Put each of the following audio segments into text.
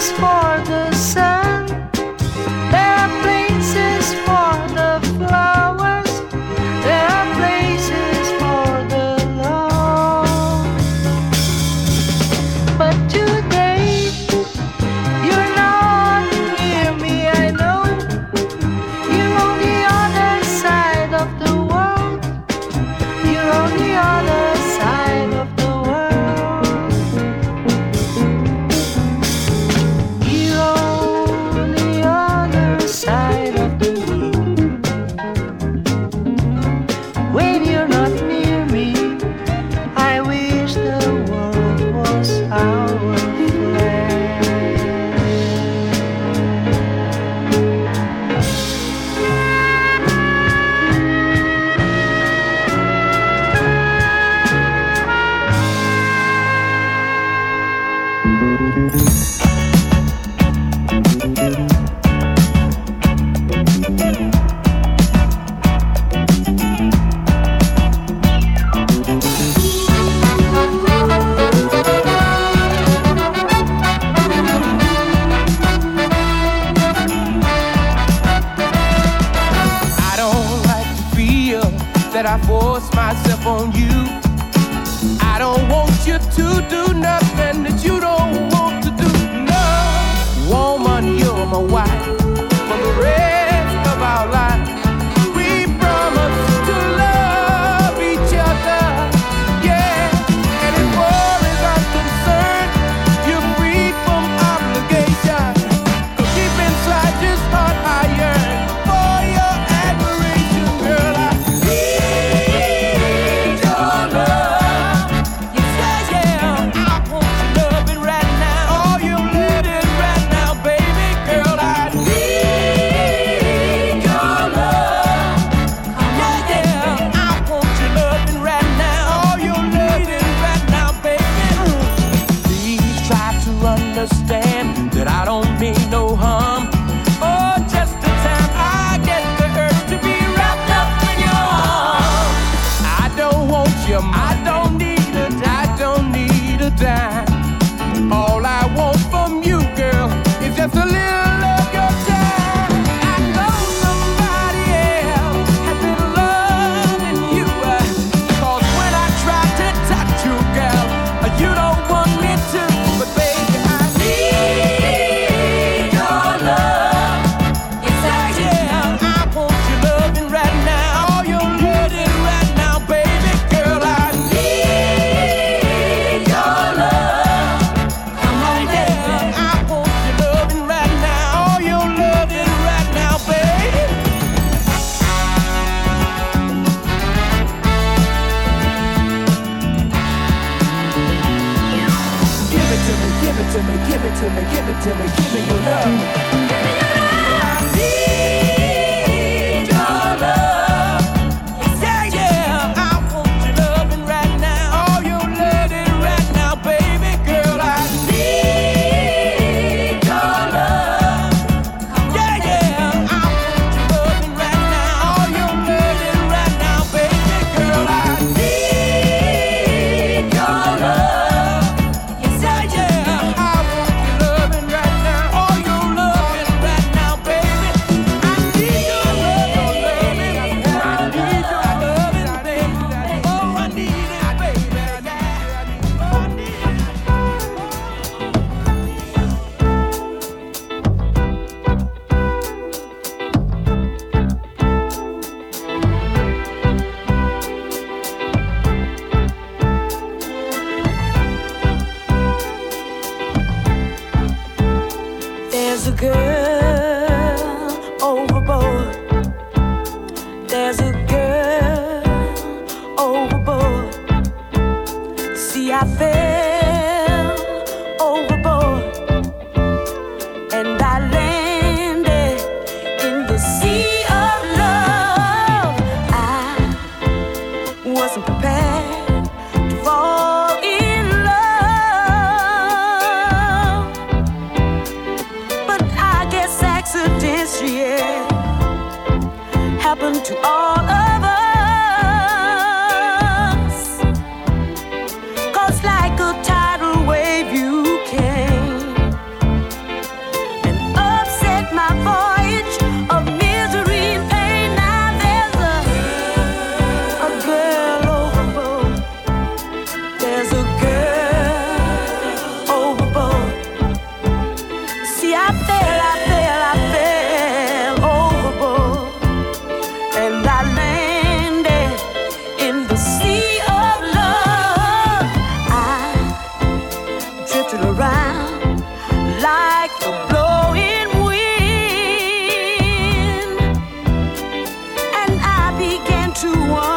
girl, I to one.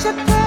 such a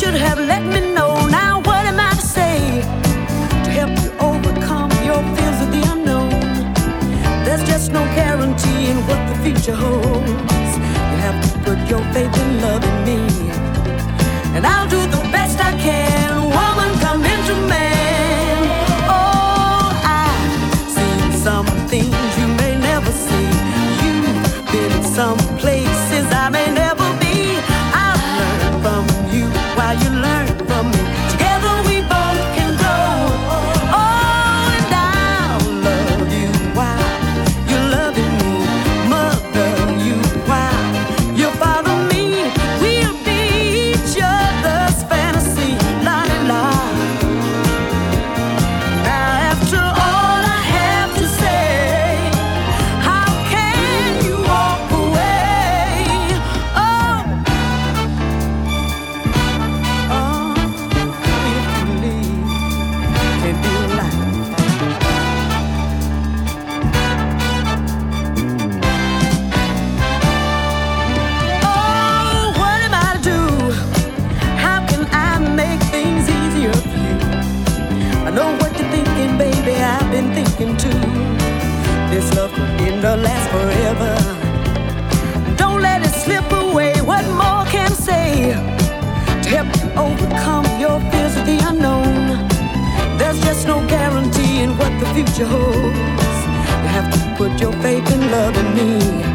should have let me know. Now, what am I to say to help you overcome your fears of the unknown? There's just no guarantee in what the future holds. You have to put your faith and love in me, and I'll do the best I can. Woman, come into man. future holds. You have to put your faith in love in me.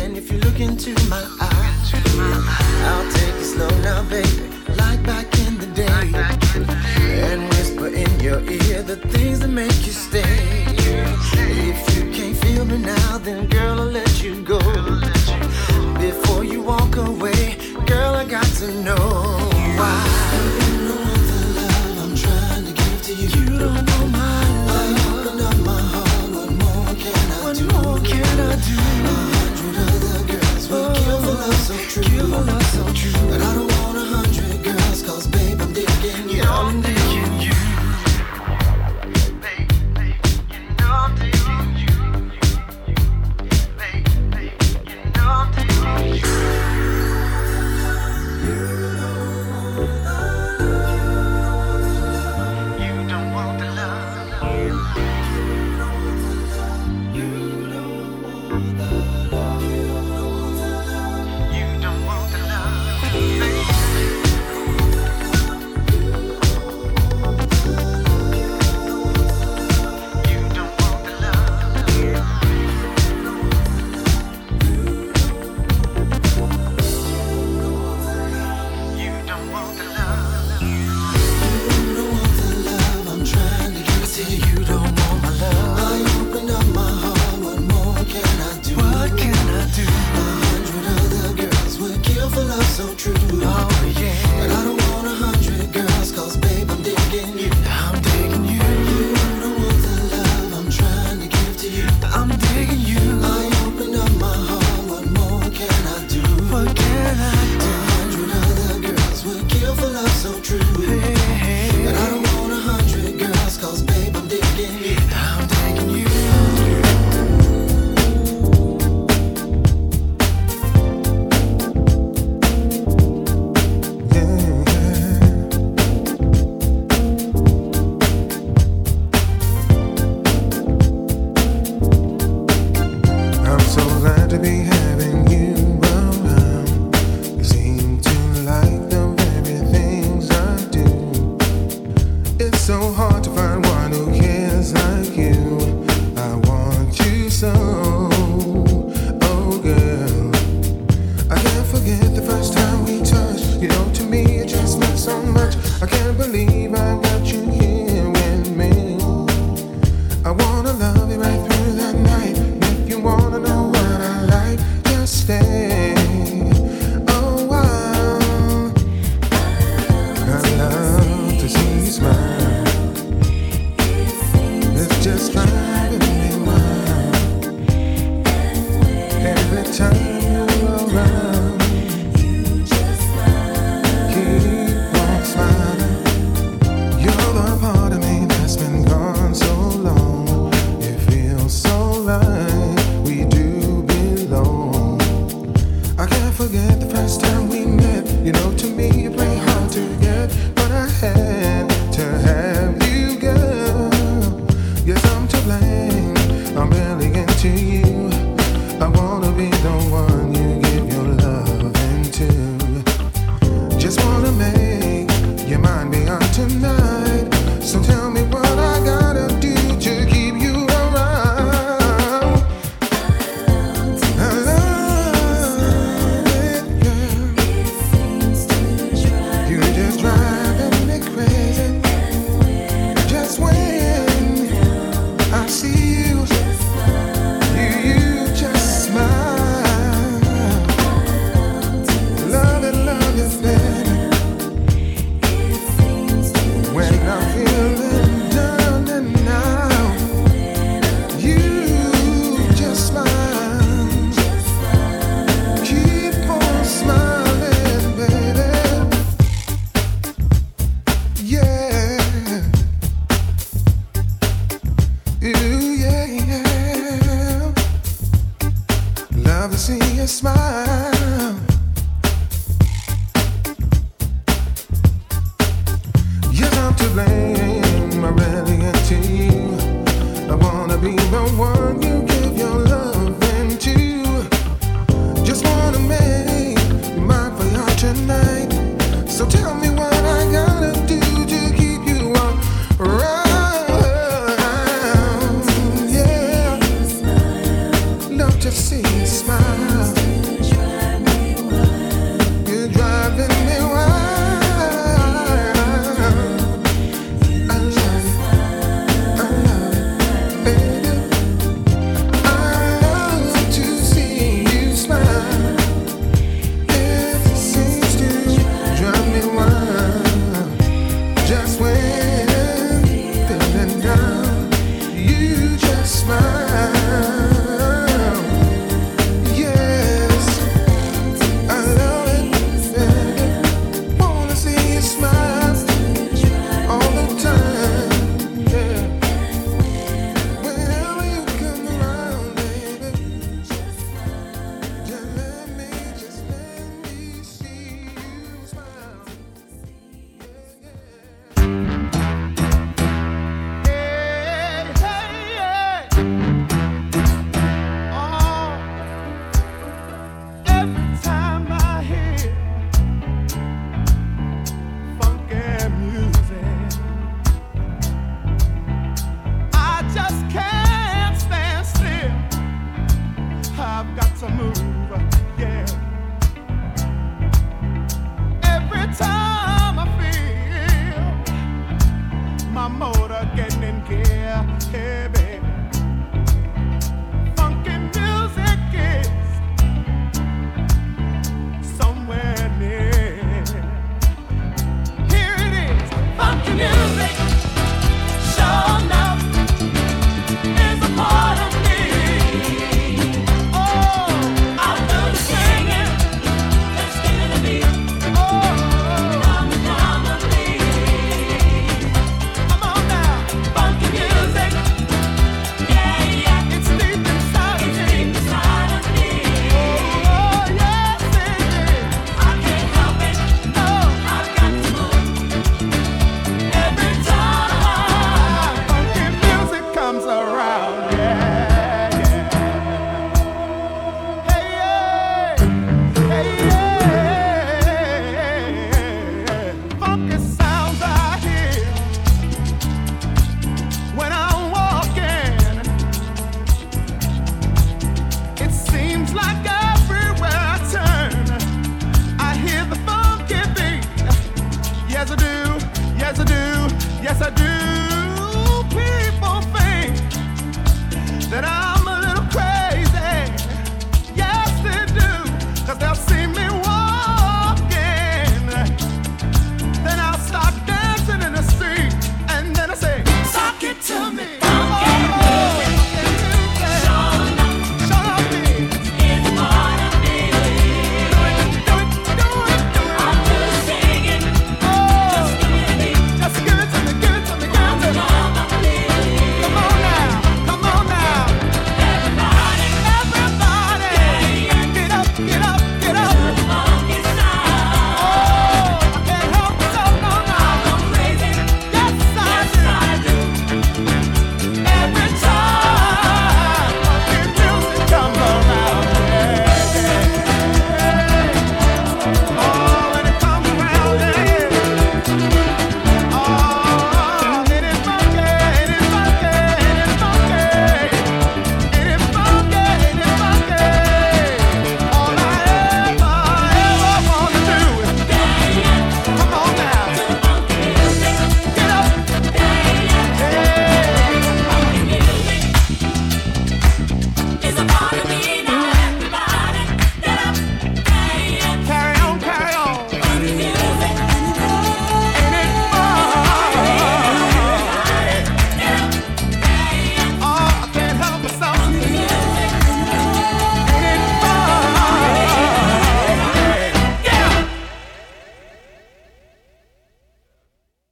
hand if you look into my eyes. I'll take it slow now, baby, like back in the day, and whisper in your ear the things that make you stay. If you can't feel me now, then girl, I'll let you go. Before you walk away, girl, I got to know. Que l'on hein.